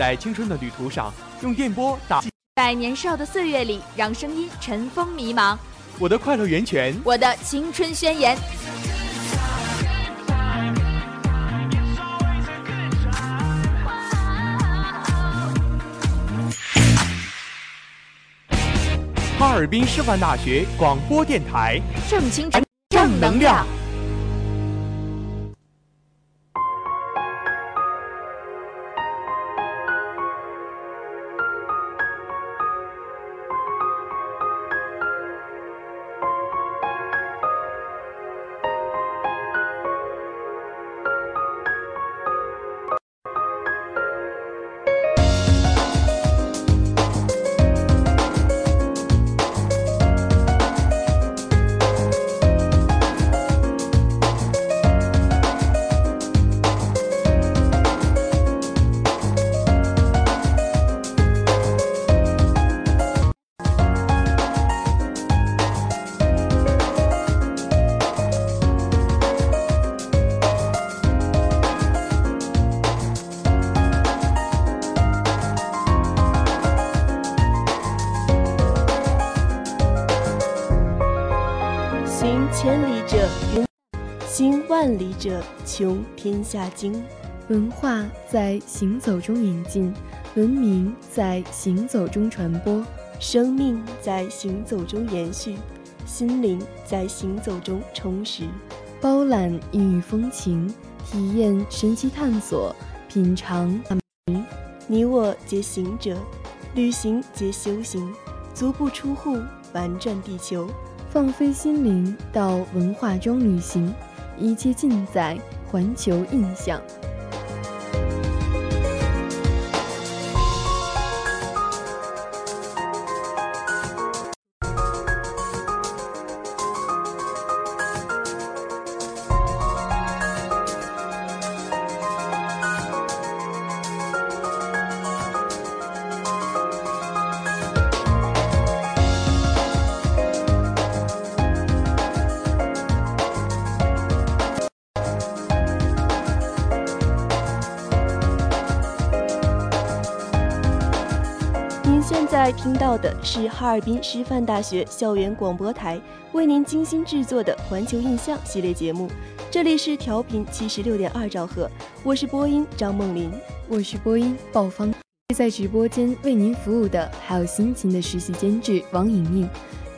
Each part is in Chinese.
在青春的旅途上，用电波打在年少的岁月里，让声音尘封迷茫。我的快乐源泉。我的青春宣言。哈尔滨师范大学广播电台，正青春，正能量。者穷天下经。文化在行走中引进，文明在行走中传播，生命在行走中延续，心灵在行走中充实。包揽异域风情，体验神奇探索，品尝。你我皆行者，旅行皆修行，足不出户，玩转地球。放飞心灵到文化中旅行，一切尽在环球印象。听到的是哈尔滨师范大学校园广播台为您精心制作的《环球印象》系列节目，这里是调频七十六点二兆赫，我是播音张梦林，我是播音鲍芳。在直播间为您服务的还有辛勤的实习监制王颖颖、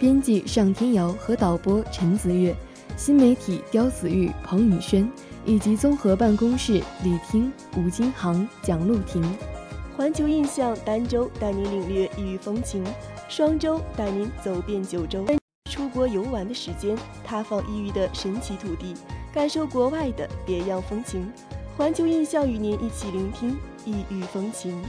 编辑尚天瑶和导播陈子月、新媒体刁子玉、彭宇轩，以及综合办公室李听、吴金航、蒋露婷。环球印象丹州带您领略异域风情，双周带您走遍九州。出国游玩的时间，踏访异域的神奇土地，感受国外的别样风情。环球印象与您一起聆听异域风情。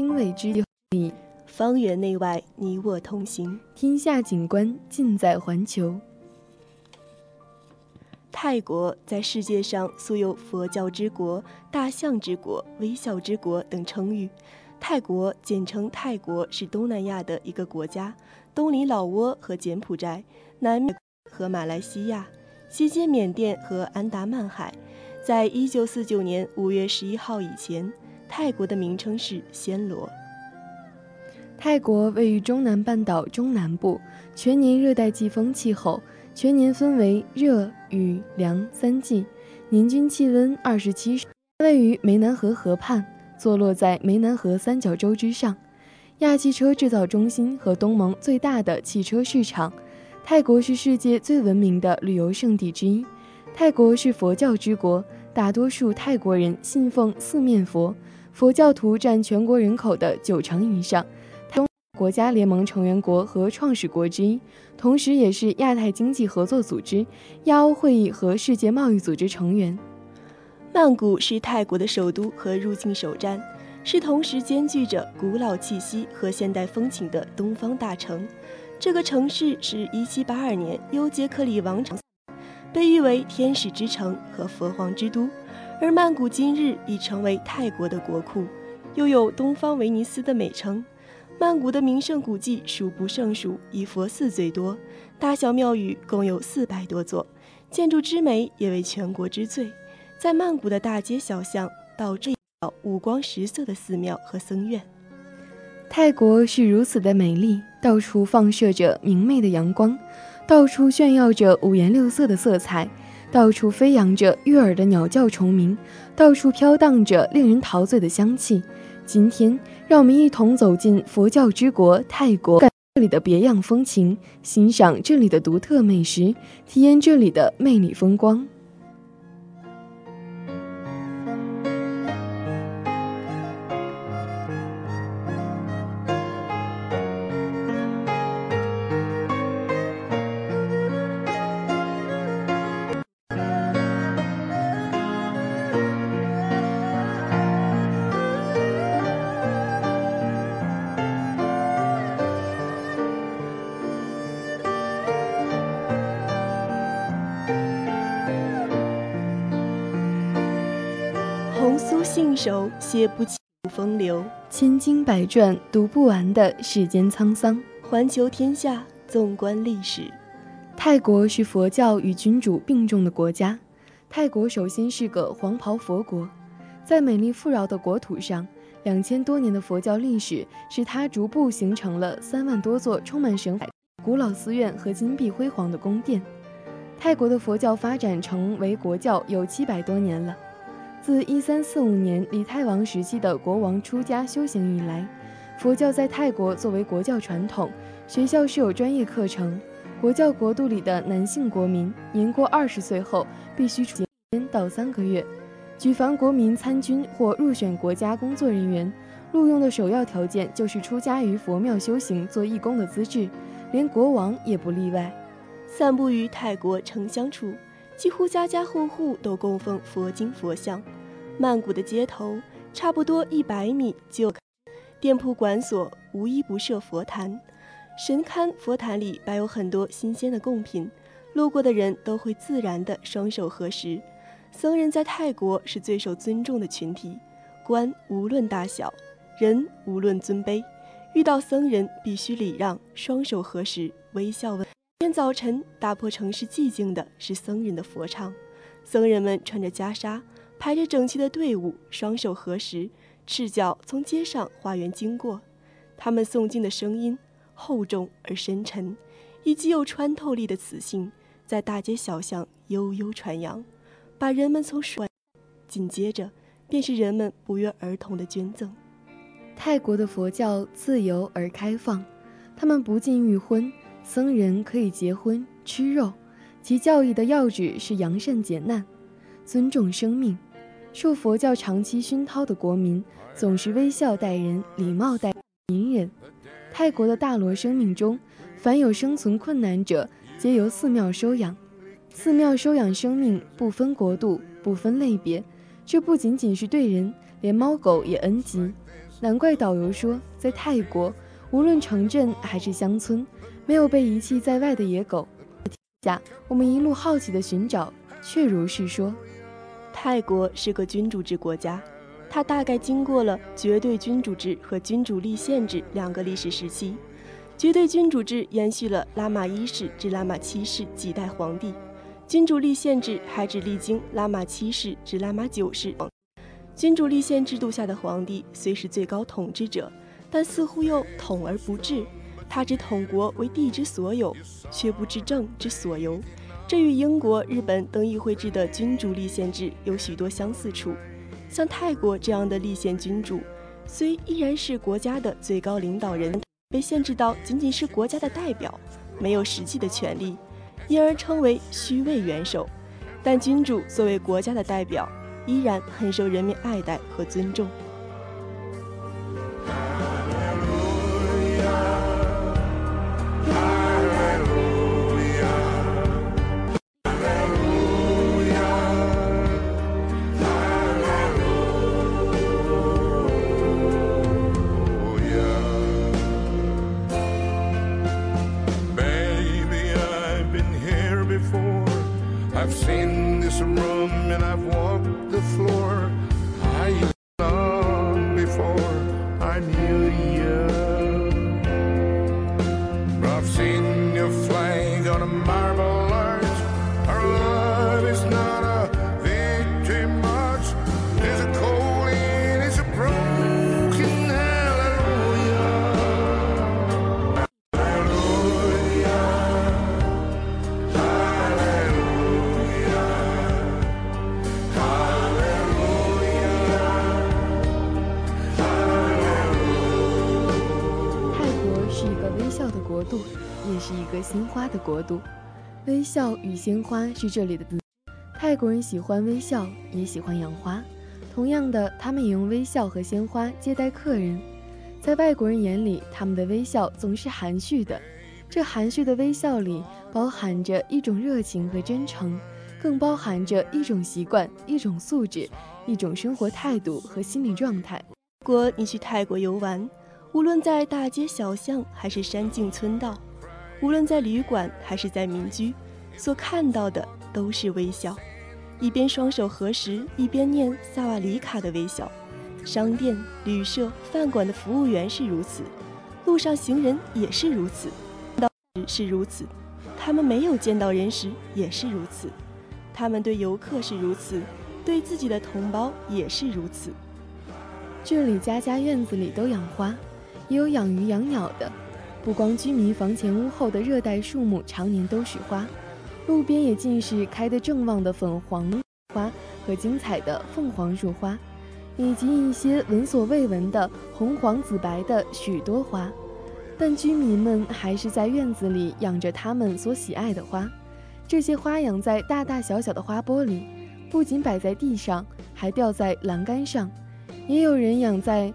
经纬之地，方圆内外，你我同行。天下景观尽在环球。泰国在世界上素有“佛教之国”、“大象之国”、“微笑之国”等称誉。泰国简称泰国，是东南亚的一个国家，东临老挝和柬埔寨，南面和马来西亚，西接缅甸和安达曼海。在一九四九年五月十一号以前，泰国的名称是暹罗。泰国位于中南半岛中南部，全年热带季风气候，全年分为热、雨、凉三季，年均气温二十七。位于湄南河河畔，坐落在湄南河三角洲之上，亚汽车制造中心和东盟最大的汽车市场。泰国是世界最闻名的旅游胜地之一。泰国是佛教之国，大多数泰国人信奉四面佛，佛教徒占全国人口的九成以上。中国家联盟成员国和创始国之一，同时也是亚太经济合作组织、亚欧会议和世界贸易组织成员。曼谷是泰国的首都和入境首站，是同时兼具着古老气息和现代风情的东方大城。这个城市是1782年由杰克里王朝被誉为天使之城和佛皇之都，而曼谷今日已成为泰国的国库，又有“东方威尼斯”的美称。曼谷的名胜古迹数不胜数，以佛寺最多，大小庙宇共有四百多座，建筑之美也为全国之最。在曼谷的大街小巷，到处五光十色的寺庙和僧院。泰国是如此的美丽，到处放射着明媚的阳光，到处炫耀着五颜六色的色彩，到处飞扬着悦耳的鸟叫虫鸣，到处飘荡着令人陶醉的香气。今天，让我们一同走进佛教之国泰国，感这里的别样风情，欣赏这里的独特美食，体验这里的魅力风光。手，写不起风流；千经百转，读不完的世间沧桑。环球天下，纵观历史。泰国是佛教与君主并重的国家。泰国首先是个黄袍佛国，在美丽富饶的国土上，两千多年的佛教历史使它逐步形成了三万多座充满神古老寺院和金碧辉煌的宫殿。泰国的佛教发展成为国教有七百多年了。自一三四五年李泰王时期的国王出家修行以来，佛教在泰国作为国教传统，学校设有专业课程。国教国度里的男性国民年过二十岁后，必须出监到三个月。举凡国民参军或入选国家工作人员，录用的首要条件就是出家于佛庙修行、做义工的资质，连国王也不例外。散布于泰国城乡处。几乎家家户户都供奉佛经佛像，曼谷的街头差不多一百米就店铺馆所无一不设佛坛，神龛佛坛里摆有很多新鲜的贡品，路过的人都会自然的双手合十。僧人在泰国是最受尊重的群体，官无论大小，人无论尊卑，遇到僧人必须礼让，双手合十，微笑问。天早晨，打破城市寂静的是僧人的佛唱。僧人们穿着袈裟，排着整齐的队伍，双手合十，赤脚从街上花园经过。他们诵经的声音厚重而深沉，以极有穿透力的磁性，在大街小巷悠悠传扬，把人们从水。紧接着，便是人们不约而同的捐赠。泰国的佛教自由而开放，他们不禁欲婚。僧人可以结婚吃肉，其教义的要旨是扬善解难，尊重生命。受佛教长期熏陶的国民总是微笑待人，礼貌待隐忍。泰国的大罗生命中，凡有生存困难者，皆由寺庙收养。寺庙收养生命，不分国度，不分类别。这不仅仅是对人，连猫狗也恩及。难怪导游说，在泰国，无论城镇还是乡村。没有被遗弃在外的野狗。下，我们一路好奇地寻找，却如是说，泰国是个君主制国家，它大概经过了绝对君主制和君主立宪制两个历史时期。绝对君主制延续了拉玛一世至拉玛七世几代皇帝，君主立宪制还只历经拉玛七世至拉玛九世。君主立宪制度下的皇帝虽是最高统治者，但似乎又统而不治。他只统国为地之所有，却不知政之所由。这与英国、日本等议会制的君主立宪制有许多相似处。像泰国这样的立宪君主，虽依然是国家的最高领导人，被限制到仅仅是国家的代表，没有实际的权利，因而称为虚位元首。但君主作为国家的代表，依然很受人民爱戴和尊重。的国度。微笑与鲜花是这里的。泰国人喜欢微笑，也喜欢养花。同样的，他们也用微笑和鲜花接待客人。在外国人眼里，他们的微笑总是含蓄的。这含蓄的微笑里，包含着一种热情和真诚，更包含着一种习惯、一种素质、一种生活态度和心理状态。如果你去泰国游玩，无论在大街小巷还是山径村道，无论在旅馆还是在民居，所看到的都是微笑。一边双手合十，一边念萨瓦里卡的微笑。商店、旅社、饭馆的服务员是如此，路上行人也是如此，到时是如此，他们没有见到人时也是如此，他们对游客是如此，对自己的同胞也是如此。这里家家院子里都养花，也有养鱼养鸟的。不光居民房前屋后的热带树木常年都是花，路边也尽是开得正旺的粉黄花和精彩的凤凰树花，以及一些闻所未闻的红黄紫白的许多花。但居民们还是在院子里养着他们所喜爱的花。这些花养在大大小小的花钵里，不仅摆在地上，还吊在栏杆上。也有人养在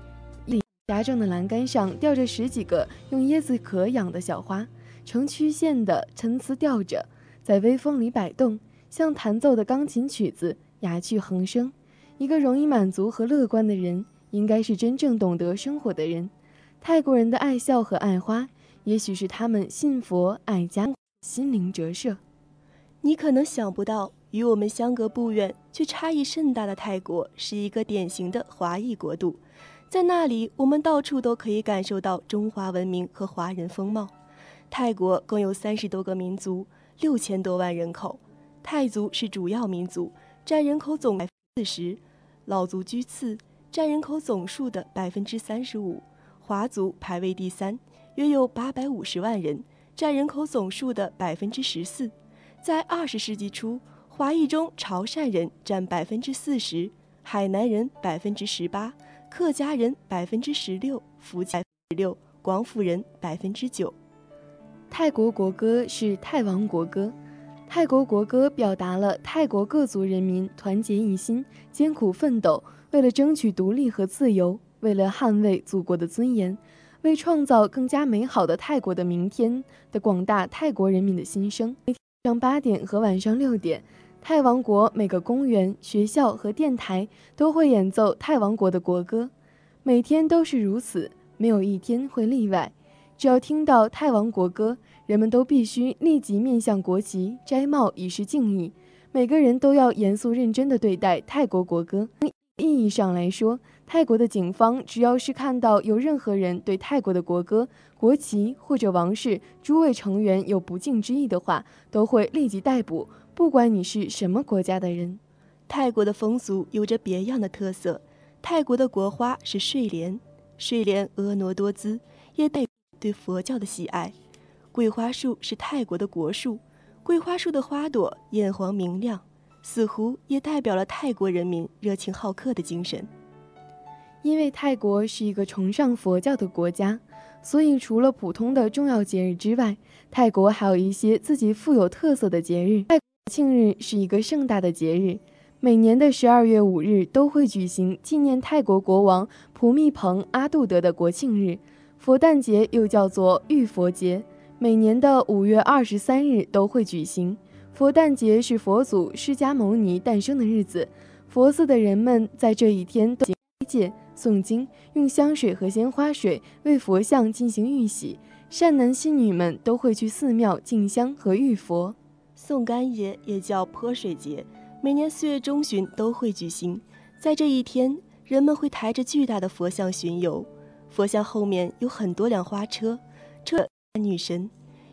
狭正的栏杆上，吊着十几个用椰子壳养的小花，呈曲线的参差吊着，在微风里摆动，像弹奏的钢琴曲子，雅趣横生。一个容易满足和乐观的人，应该是真正懂得生活的人。泰国人的爱笑和爱花，也许是他们信佛爱家心灵折射。你可能想不到，与我们相隔不远却差异甚大的泰国是一个典型的华裔国度，在那里，我们到处都可以感受到中华文明和华人风貌。泰国共有三十多个民族，六千多万人口，泰族是主要民族，占人口总百分之四十，老族居次，占人口总数的百分之三十五，华族排位第三，约有八百五十万人，占人口总数的百分之十四。在二十世纪初，华裔中潮汕人占百分之四十，海南人百分之十八，客家人百分之十六，福建十六，广府人百分之九。泰国国歌是泰王国歌，泰国国歌表达了泰国各族人民团结一心、艰苦奋斗，为了争取独立和自由，为了捍卫祖国的尊严，为创造更加美好的泰国的明天的广大泰国人民的心声。早上八点和晚上六点，泰王国每个公园、学校和电台都会演奏泰王国的国歌，每天都是如此，没有一天会例外。只要听到泰王国歌，人们都必须立即面向国旗摘帽以示敬意。每个人都要严肃认真地对待泰国国歌。意义上来说，泰国的警方只要是看到有任何人对泰国的国歌、国旗或者王室诸位成员有不敬之意的话，都会立即逮捕，不管你是什么国家的人。泰国的风俗有着别样的特色。泰国的国花是睡莲，睡莲婀娜多姿，也代表对佛教的喜爱。桂花树是泰国的国树，桂花树的花朵艳黄明亮，似乎也代表了泰国人民热情好客的精神。因为泰国是一个崇尚佛教的国家，所以除了普通的重要节日之外，泰国还有一些自己富有特色的节日。泰庆日是一个盛大的节日，每年的十二月五日都会举行纪念泰国国王普密蓬阿杜德的国庆日。佛诞节又叫做浴佛节，每年的五月二十三日都会举行。佛诞节是佛祖释迦牟尼诞生的日子，佛寺的人们在这一天都戒。诵经，用香水和鲜花水为佛像进行浴洗。善男信女们都会去寺庙敬香和浴佛。送干节也叫泼水节，每年四月中旬都会举行。在这一天，人们会抬着巨大的佛像巡游，佛像后面有很多辆花车，车女神。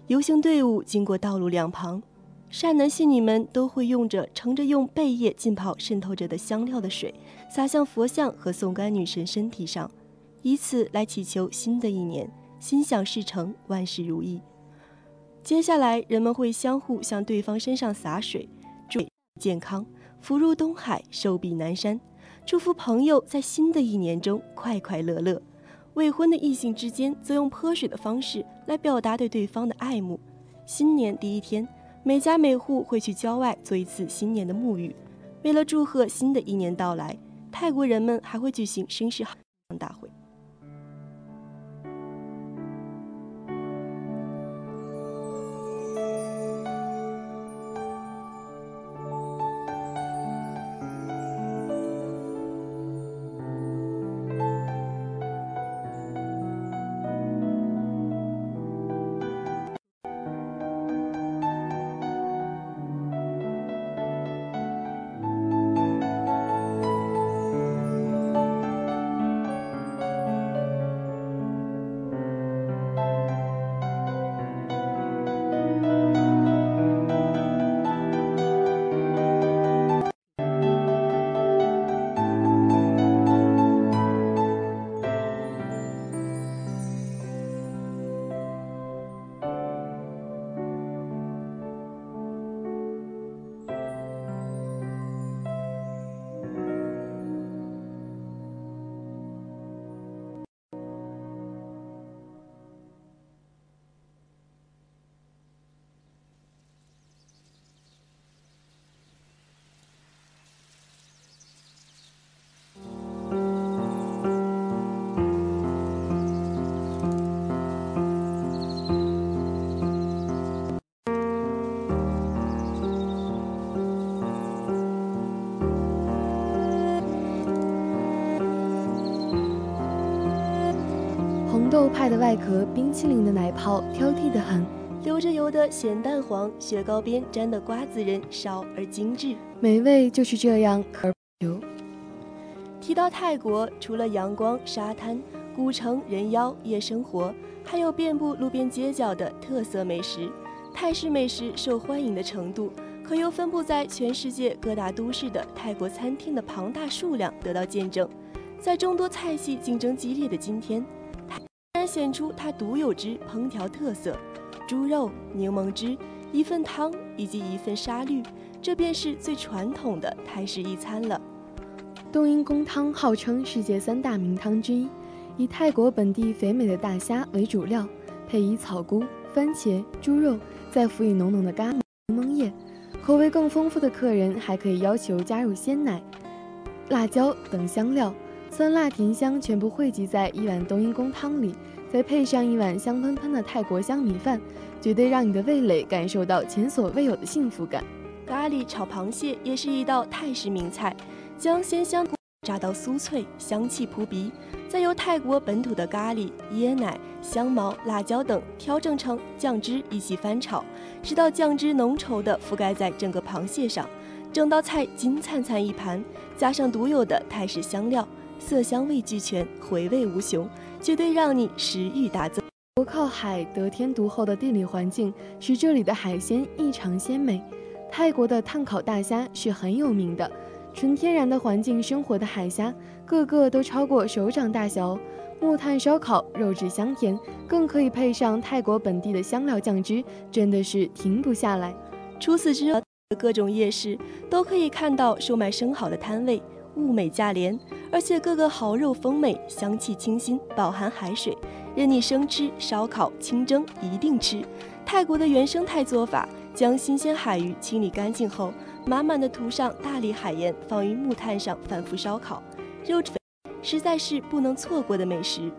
游行队伍经过道路两旁。善男信女们都会用着盛着用贝叶浸泡渗透着的香料的水，洒向佛像和送干女神身体上，以此来祈求新的一年心想事成、万事如意。接下来，人们会相互向对方身上洒水，祝健康，福如东海，寿比南山，祝福朋友在新的一年中快快乐乐。未婚的异性之间则用泼水的方式来表达对对方的爱慕。新年第一天。每家每户会去郊外做一次新年的沐浴，为了祝贺新的一年到来，泰国人们还会举行声势大会。派的外壳，冰淇淋的奶泡，挑剔的很，流着油的咸蛋黄，雪糕边沾的瓜子仁少而精致，美味就是这样可而不提到泰国，除了阳光、沙滩、古城、人妖、夜生活，还有遍布路边街角的特色美食。泰式美食受欢迎的程度，可由分布在全世界各大都市的泰国餐厅的庞大数量得到见证。在众多菜系竞争激烈的今天，显出它独有之烹调特色，猪肉、柠檬汁、一份汤以及一份沙律，这便是最传统的泰式一餐了。冬阴功汤号称世界三大名汤之一，以泰国本地肥美的大虾为主料，配以草菇、番茄、猪肉，再辅以浓浓的咖喱、柠檬叶。口味更丰富的客人还可以要求加入鲜奶、辣椒等香料，酸辣甜香全部汇集在一碗冬阴功汤里。再配上一碗香喷喷的泰国香米饭，绝对让你的味蕾感受到前所未有的幸福感。咖喱炒螃蟹也是一道泰式名菜，将鲜香炸到酥脆，香气扑鼻，再由泰国本土的咖喱、椰奶、香茅、辣椒等调整成酱汁一起翻炒，直到酱汁浓稠地覆盖在整个螃蟹上，整道菜金灿灿一盘，加上独有的泰式香料，色香味俱全，回味无穷。绝对让你食欲大增。不靠海，得天独厚的地理环境使这里的海鲜异常鲜美。泰国的炭烤大虾是很有名的，纯天然的环境生活的海虾，个个都超过手掌大小。木炭烧烤，肉质香甜，更可以配上泰国本地的香料酱汁，真的是停不下来。除此之外，各种夜市都可以看到售卖生蚝的摊位。物美价廉，而且个个蚝肉丰美，香气清新，饱含海水，任你生吃、烧烤、清蒸，一定吃。泰国的原生态做法，将新鲜海鱼清理干净后，满满的涂上大粒海盐，放于木炭上反复烧烤，肉质实在是不能错过的美食。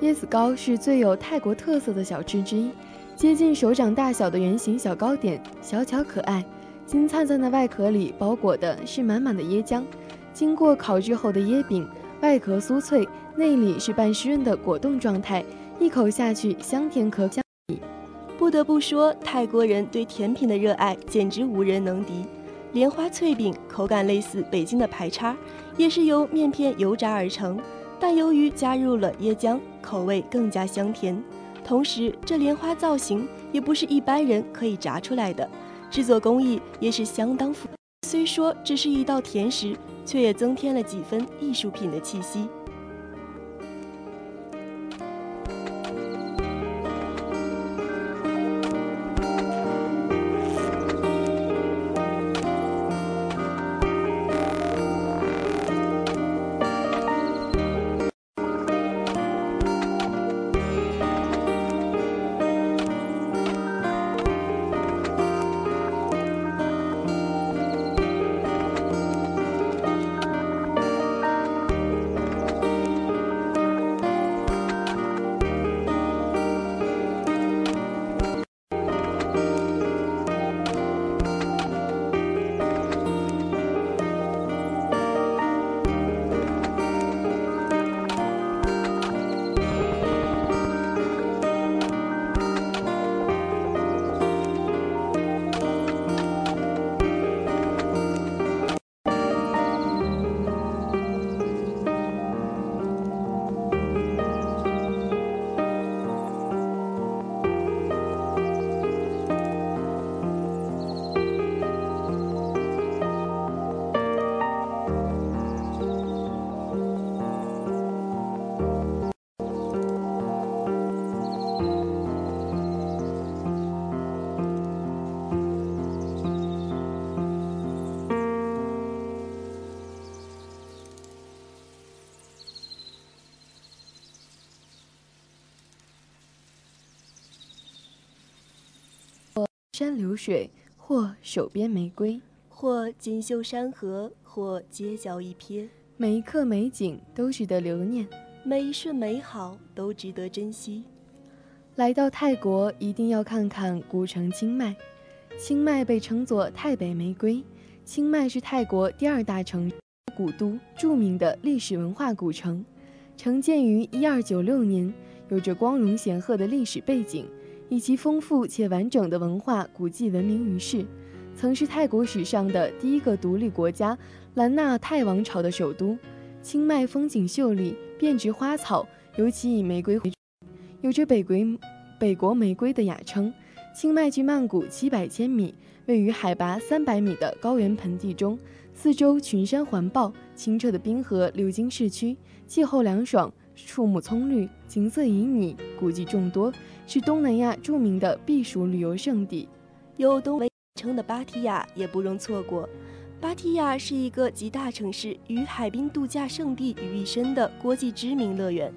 椰子糕是最有泰国特色的小吃之一，接近手掌大小的圆形小糕点，小巧可爱。金灿灿的外壳里包裹的是满满的椰浆，经过烤制后的椰饼，外壳酥脆，内里是半湿润的果冻状态，一口下去香甜可口。不得不说，泰国人对甜品的热爱简直无人能敌。莲花脆饼口感类似北京的排叉，也是由面片油炸而成，但由于加入了椰浆，口味更加香甜。同时，这莲花造型也不是一般人可以炸出来的，制作工艺也是相当复。虽说只是一道甜食，却也增添了几分艺术品的气息。山流水，或手边玫瑰，或锦绣山河，或街角一瞥，每一刻美景都值得留念，每一瞬美好都值得珍惜。来到泰国，一定要看看古城清迈。清迈被称作泰北玫瑰，清迈是泰国第二大城古都，著名的历史文化古城，城建于一二九六年，有着光荣显赫的历史背景。以其丰富且完整的文化古迹闻名于世，曾是泰国史上的第一个独立国家兰纳泰王朝的首都。清迈风景秀丽，遍植花草，尤其以玫瑰为，有着“北国北国玫瑰”的雅称。清迈距曼谷七百千米，位于海拔三百米的高原盆地中，四周群山环抱，清澈的冰河流经市区，气候凉爽，树木葱绿，景色旖旎，古迹众多。是东南亚著名的避暑旅游胜地，有东为称的芭提雅也不容错过。芭提雅是一个集大城市与海滨度假胜地于一身的国际知名乐园。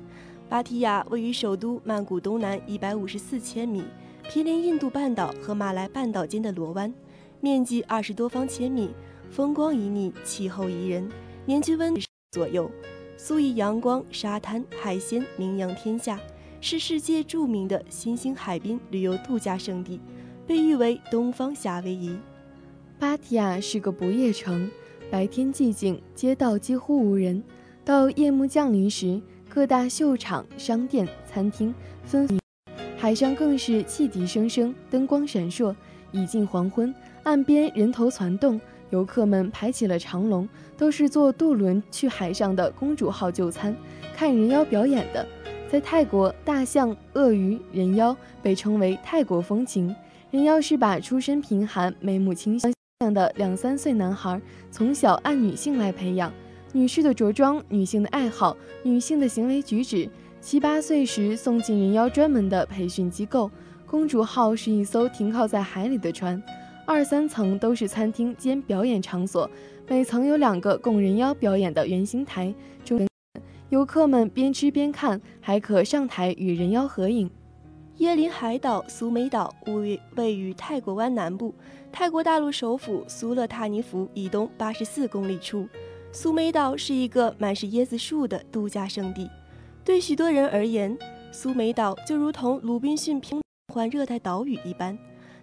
芭提雅位于首都曼谷东南一百五十四千米，毗邻印度半岛和马来半岛间的罗湾，面积二十多方千米，风光旖旎，气候宜人，年均温左右，素以阳光、沙滩、海鲜名扬天下。是世界著名的新兴海滨旅游度假胜地，被誉为“东方夏威夷”。芭提雅是个不夜城，白天寂静，街道几乎无人；到夜幕降临时，各大秀场、商店、餐厅纷纷，海上更是汽笛声声，灯光闪烁。已近黄昏，岸边人头攒动，游客们排起了长龙，都是坐渡轮去海上的公主号就餐，看人妖表演的。在泰国，大象、鳄鱼、人妖被称为泰国风情。人妖是把出身贫寒、眉目清秀的两三岁男孩从小按女性来培养，女士的着装、女性的爱好、女性的行为举止。七八岁时送进人妖专门的培训机构。公主号是一艘停靠在海里的船，二三层都是餐厅兼表演场所，每层有两个供人妖表演的圆形台，中游客们边吃边看，还可上台与人妖合影。椰林海岛苏梅岛位位于泰国湾南部，泰国大陆首府苏勒塔尼福以东八十四公里处。苏梅岛是一个满是椰子树的度假胜地，对许多人而言，苏梅岛就如同鲁滨逊平缓热带岛屿一般，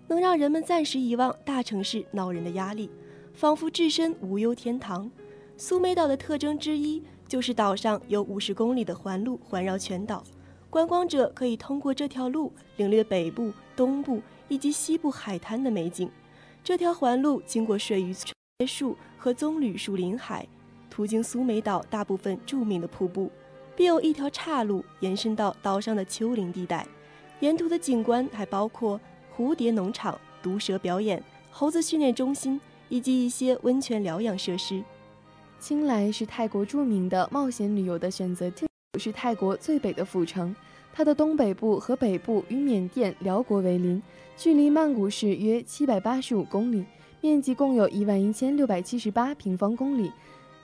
能让人们暂时遗忘大城市恼人的压力，仿佛置身无忧天堂。苏梅岛的特征之一就是岛上有五十公里的环路环绕全岛。观光者可以通过这条路领略北部、东部以及西部海滩的美景。这条环路经过水榆树和棕榈树林海，途经苏梅岛大部分著名的瀑布，并有一条岔路延伸到岛上的丘陵地带。沿途的景观还包括蝴蝶农场、毒蛇表演、猴子训练中心以及一些温泉疗养设施。清莱是泰国著名的冒险旅游的选择地。是泰国最北的府城，它的东北部和北部与缅甸、辽国为邻，距离曼谷市约七百八十五公里，面积共有一万一千六百七十八平方公里，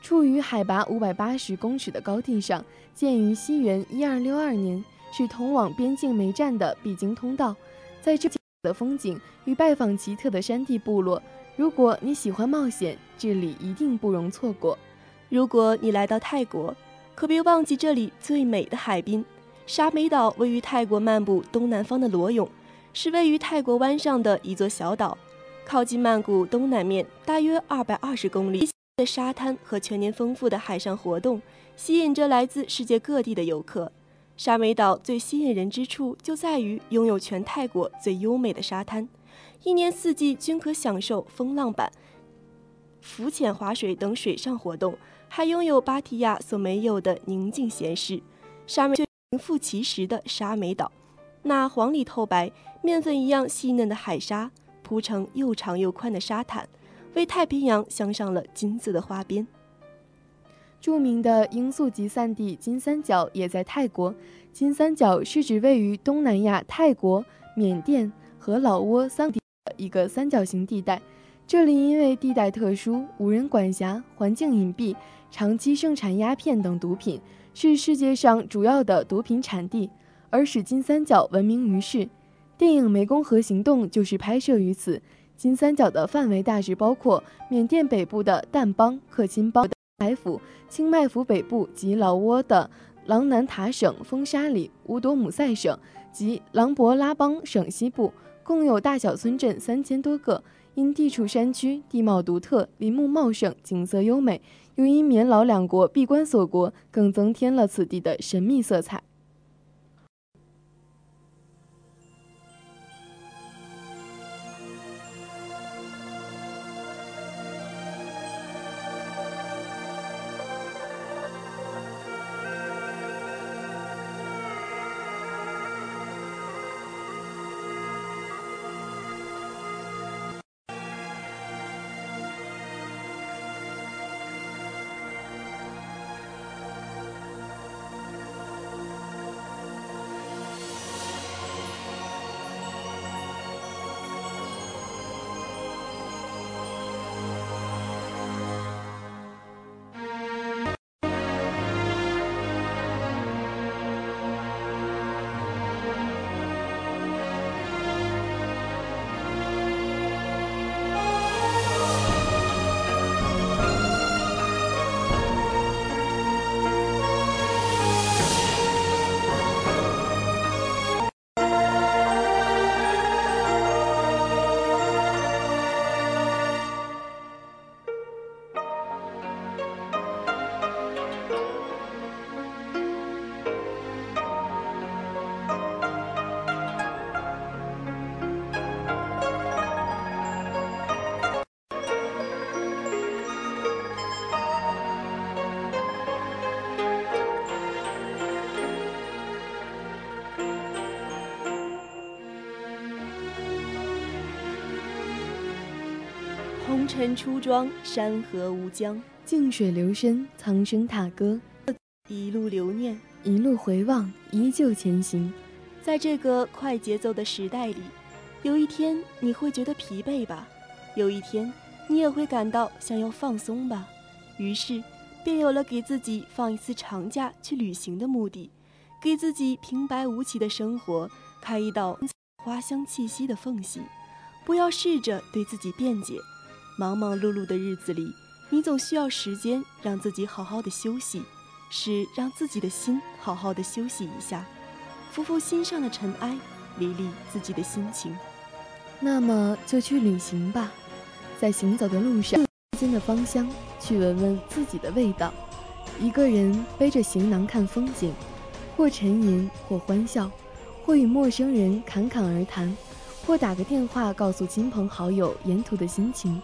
处于海拔五百八十公尺的高地上，建于西元一二六二年，是通往边境梅站的必经通道。在这的风景与拜访奇特的山地部落，如果你喜欢冒险，这里一定不容错过。如果你来到泰国，可别忘记这里最美的海滨，沙美岛位于泰国曼谷东南方的罗涌，是位于泰国湾上的一座小岛，靠近曼谷东南面大约二百二十公里的沙滩和全年丰富的海上活动，吸引着来自世界各地的游客。沙美岛最吸引人之处就在于拥有全泰国最优美的沙滩，一年四季均可享受风浪板、浮潜、划水等水上活动。还拥有芭提雅所没有的宁静闲适，沙美名副其实的沙美岛。那黄里透白、面粉一样细嫩的海沙，铺成又长又宽的沙滩，为太平洋镶上了金色的花边。著名的罂粟集散地金三角也在泰国。金三角是指位于东南亚泰国、缅甸和老挝三地一个三角形地带。这里因为地带特殊、无人管辖、环境隐蔽。长期盛产鸦片等毒品，是世界上主要的毒品产地，而使金三角闻名于世。电影《湄公河行动》就是拍摄于此。金三角的范围大致包括缅甸北部的掸邦、克钦邦、海府、清迈府北部及老挝的琅南塔省、风沙里、乌多姆塞省及琅勃拉邦省西部，共有大小村镇三千多个。因地处山区，地貌独特，林木茂盛，景色优美。又因缅老两国闭关锁国，更增添了此地的神秘色彩。尘出庄，山河无疆，静水流深，苍生踏歌，一路留念，一路回望，依旧前行。在这个快节奏的时代里，有一天你会觉得疲惫吧？有一天，你也会感到想要放松吧，于是便有了给自己放一次长假去旅行的目的，给自己平白无奇的生活开一道花香气息的缝隙。不要试着对自己辩解，忙忙碌碌的日子里，你总需要时间让自己好好的休息，是让自己的心好好的休息一下，拂拂心上的尘埃，理理自己的心情。那么就去旅行吧，在行走的路上，间的芳香，去闻闻自己的味道。一个人背着行囊看风景，或沉吟，或欢笑，或与陌生人侃侃而谈。或打个电话告诉亲朋好友沿途的心情，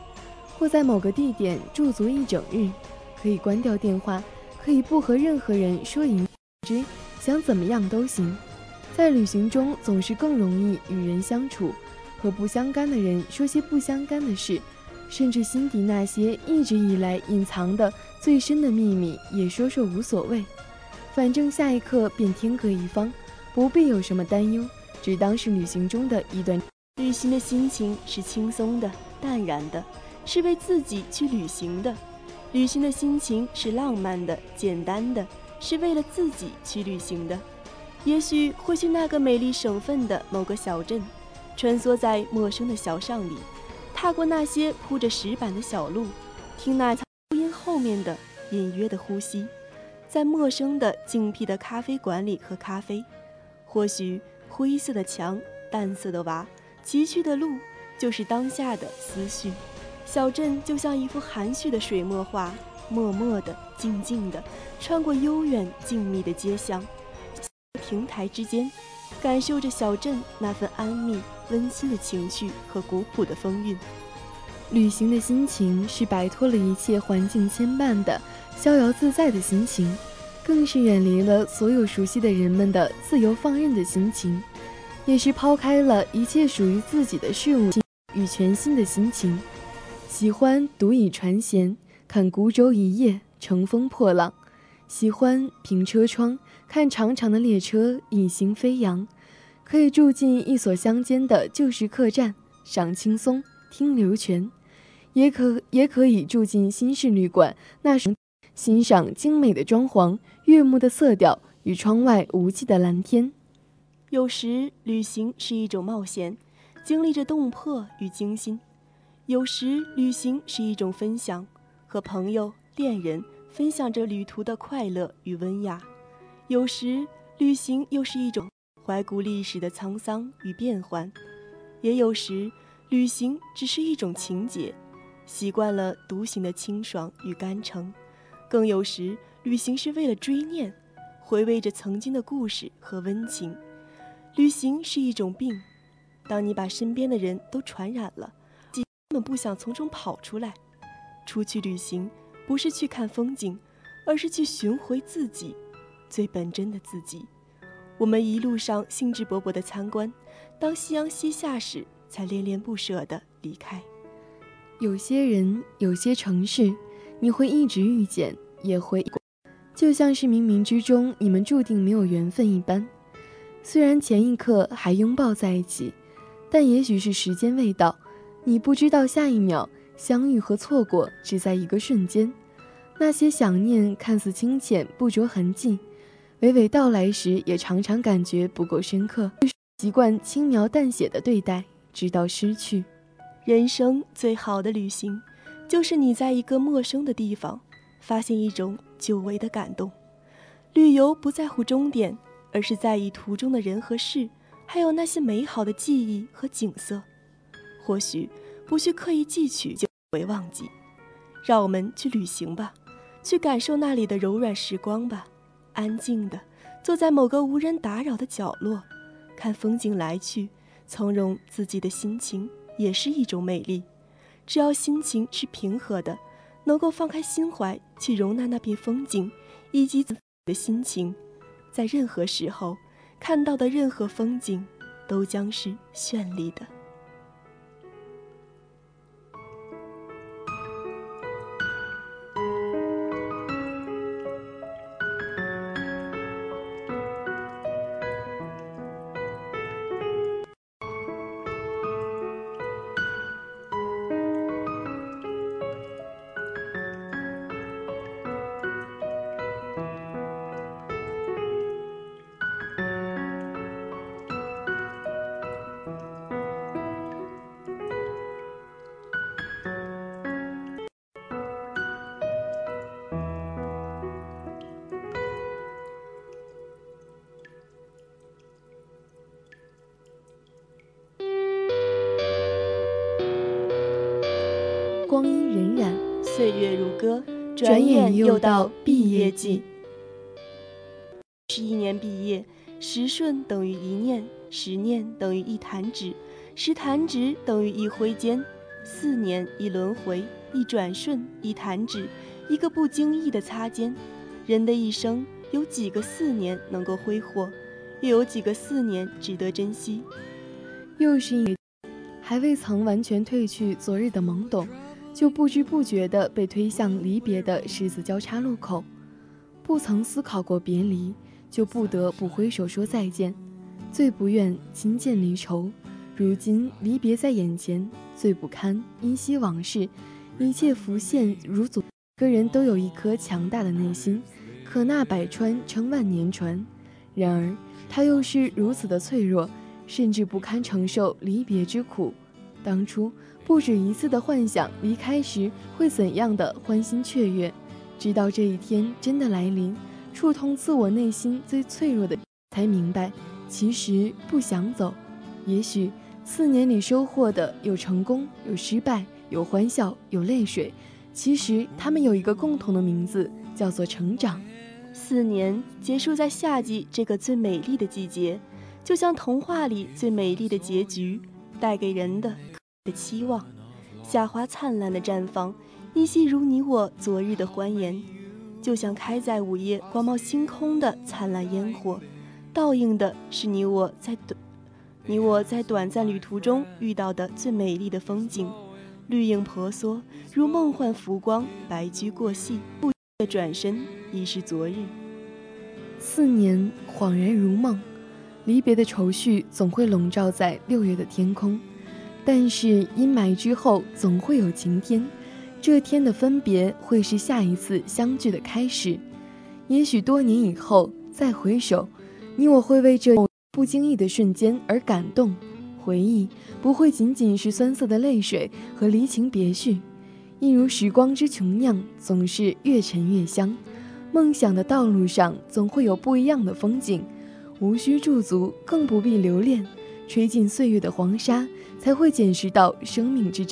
或在某个地点驻足一整日，可以关掉电话，可以不和任何人说一之，想怎么样都行。在旅行中总是更容易与人相处，和不相干的人说些不相干的事，甚至心底那些一直以来隐藏的最深的秘密也说说无所谓，反正下一刻便天各一方，不必有什么担忧，只当是旅行中的一段。旅行的心情是轻松的、淡然的，是为自己去旅行的；旅行的心情是浪漫的、简单的，是为了自己去旅行的。也许会去那个美丽省份的某个小镇，穿梭在陌生的小巷里，踏过那些铺着石板的小路，听那噪音后面的隐约的呼吸，在陌生的静僻的咖啡馆里喝咖啡。或许灰色的墙，淡色的瓦。崎岖的路就是当下的思绪，小镇就像一幅含蓄的水墨画，默默的、静静的穿过悠远静谧的街巷，亭台之间，感受着小镇那份安谧、温馨的情绪和古朴的风韵。旅行的心情是摆脱了一切环境牵绊的逍遥自在的心情，更是远离了所有熟悉的人们的自由放任的心情。也是抛开了一切属于自己的事物与全新的心情，喜欢独倚船舷看孤舟一叶乘风破浪，喜欢凭车窗看长长的列车一行飞扬，可以住进一所乡间的旧式客栈赏青松听流泉，也可也可以住进新式旅馆，那时欣赏精美的装潢、悦目的色调与窗外无际的蓝天。有时旅行是一种冒险，经历着动魄与惊心；有时旅行是一种分享，和朋友、恋人分享着旅途的快乐与温雅；有时旅行又是一种怀古历史的沧桑与变幻；也有时旅行只是一种情节，习惯了独行的清爽与甘诚；更有时旅行是为了追念，回味着曾经的故事和温情。旅行是一种病，当你把身边的人都传染了，根本不想从中跑出来。出去旅行不是去看风景，而是去寻回自己，最本真的自己。我们一路上兴致勃勃地参观，当夕阳西下时，才恋恋不舍地离开。有些人，有些城市，你会一直遇见，也会，就像是冥冥之中你们注定没有缘分一般。虽然前一刻还拥抱在一起，但也许是时间未到，你不知道下一秒相遇和错过只在一个瞬间。那些想念看似清浅不着痕迹，娓娓道来时也常常感觉不够深刻。习惯轻描淡写的对待，直到失去。人生最好的旅行，就是你在一个陌生的地方，发现一种久违的感动。旅游不在乎终点。而是在意途中的人和事，还有那些美好的记忆和景色。或许不去刻意记取，就会忘记。让我们去旅行吧，去感受那里的柔软时光吧。安静的坐在某个无人打扰的角落，看风景来去，从容自己的心情也是一种美丽。只要心情是平和的，能够放开心怀去容纳那片风景，以及自己的心情。在任何时候看到的任何风景，都将是绚丽的。转眼又又到毕毕业季季。十一年毕业，十瞬等于一念，十念等于一弹指，十弹指等于一挥间，四年一轮回，一转瞬，一弹指，一个不经意的擦肩。人的一生有几个四年能够挥霍，又有几个四年值得珍惜？又是一还未曾完全褪去昨日的懵懂，就不知不觉地被推向离别的十字交叉路口。不曾思考过别离，就不得不挥手说再见。最不愿亲见离愁，如今离别在眼前，最不堪依稀往事，一切浮现如阻。个人都有一颗强大的内心，可纳百川，称万年船。然而，他又是如此的脆弱。甚至不堪承受离别之苦。当初不止一次的幻想离开时会怎样的欢欣雀跃，直到这一天真的来临，触痛自我内心最脆弱的，才明白，其实不想走。也许四年里收获的有成功，有失败，有欢笑，有泪水，其实他们有一个共同的名字，叫做成长。四年结束在夏季这个最美丽的季节。就像童话里最美丽的结局，带给人的的期望。夏花灿烂的绽放，依稀如你我昨日的欢颜。就像开在午夜光冒星空的灿烂烟火，倒映的是你我在短你我在短暂旅途中遇到的最美丽的风景。绿影婆娑，如梦幻浮光，白驹过隙，不的转身已是昨日。四年恍然如梦。离别的愁绪总会笼罩在六月的天空，但是阴霾之后总会有晴天。这天的分别会是下一次相聚的开始。也许多年以后再回首，你我会为这不经意的瞬间而感动。回忆不会仅仅是酸涩的泪水和离情别绪，一如时光之琼酿，总是越陈越香。梦想的道路上总会有不一样的风景。无需驻足，更不必留恋，吹尽岁月的黄沙，才会捡拾到生命之。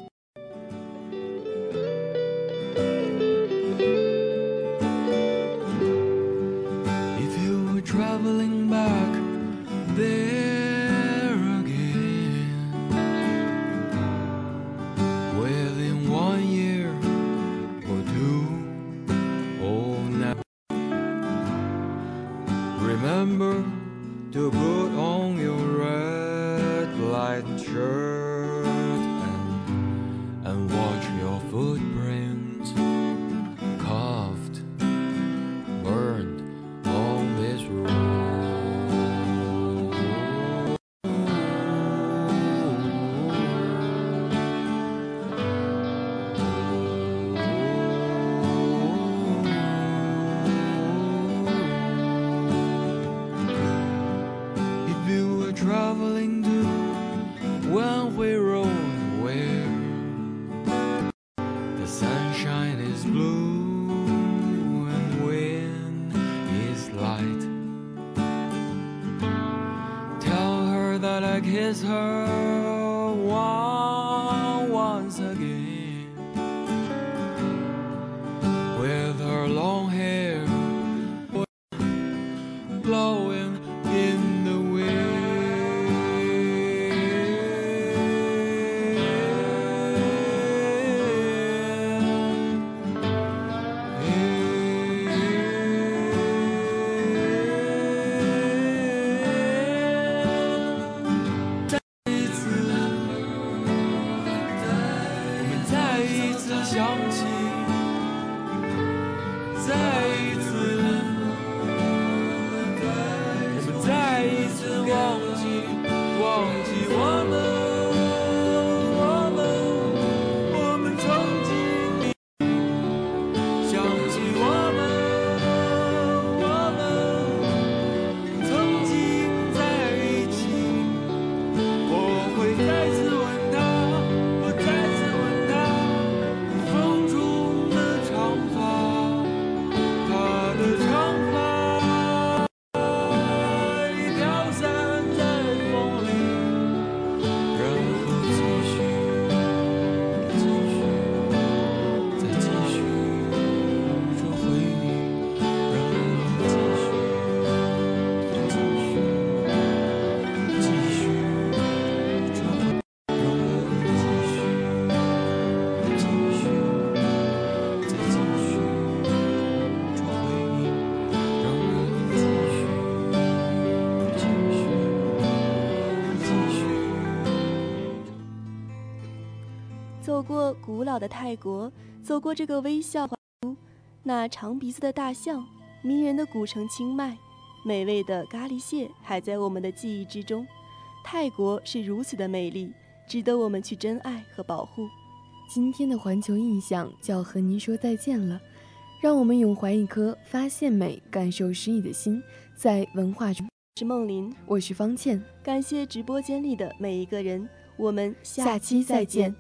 and, and watch your footprint. 勇气再一次古老的泰国，走过这个微笑那长鼻子的大象，迷人的古城清迈，美味的咖喱蟹还在我们的记忆之中。泰国是如此的美丽，值得我们去珍爱和保护。今天的环球印象就要和您说再见了，让我们永怀一颗发现美、感受诗意的心，在文化中。是梦林，我是方倩，感谢直播间里的每一个人，我们下期再见。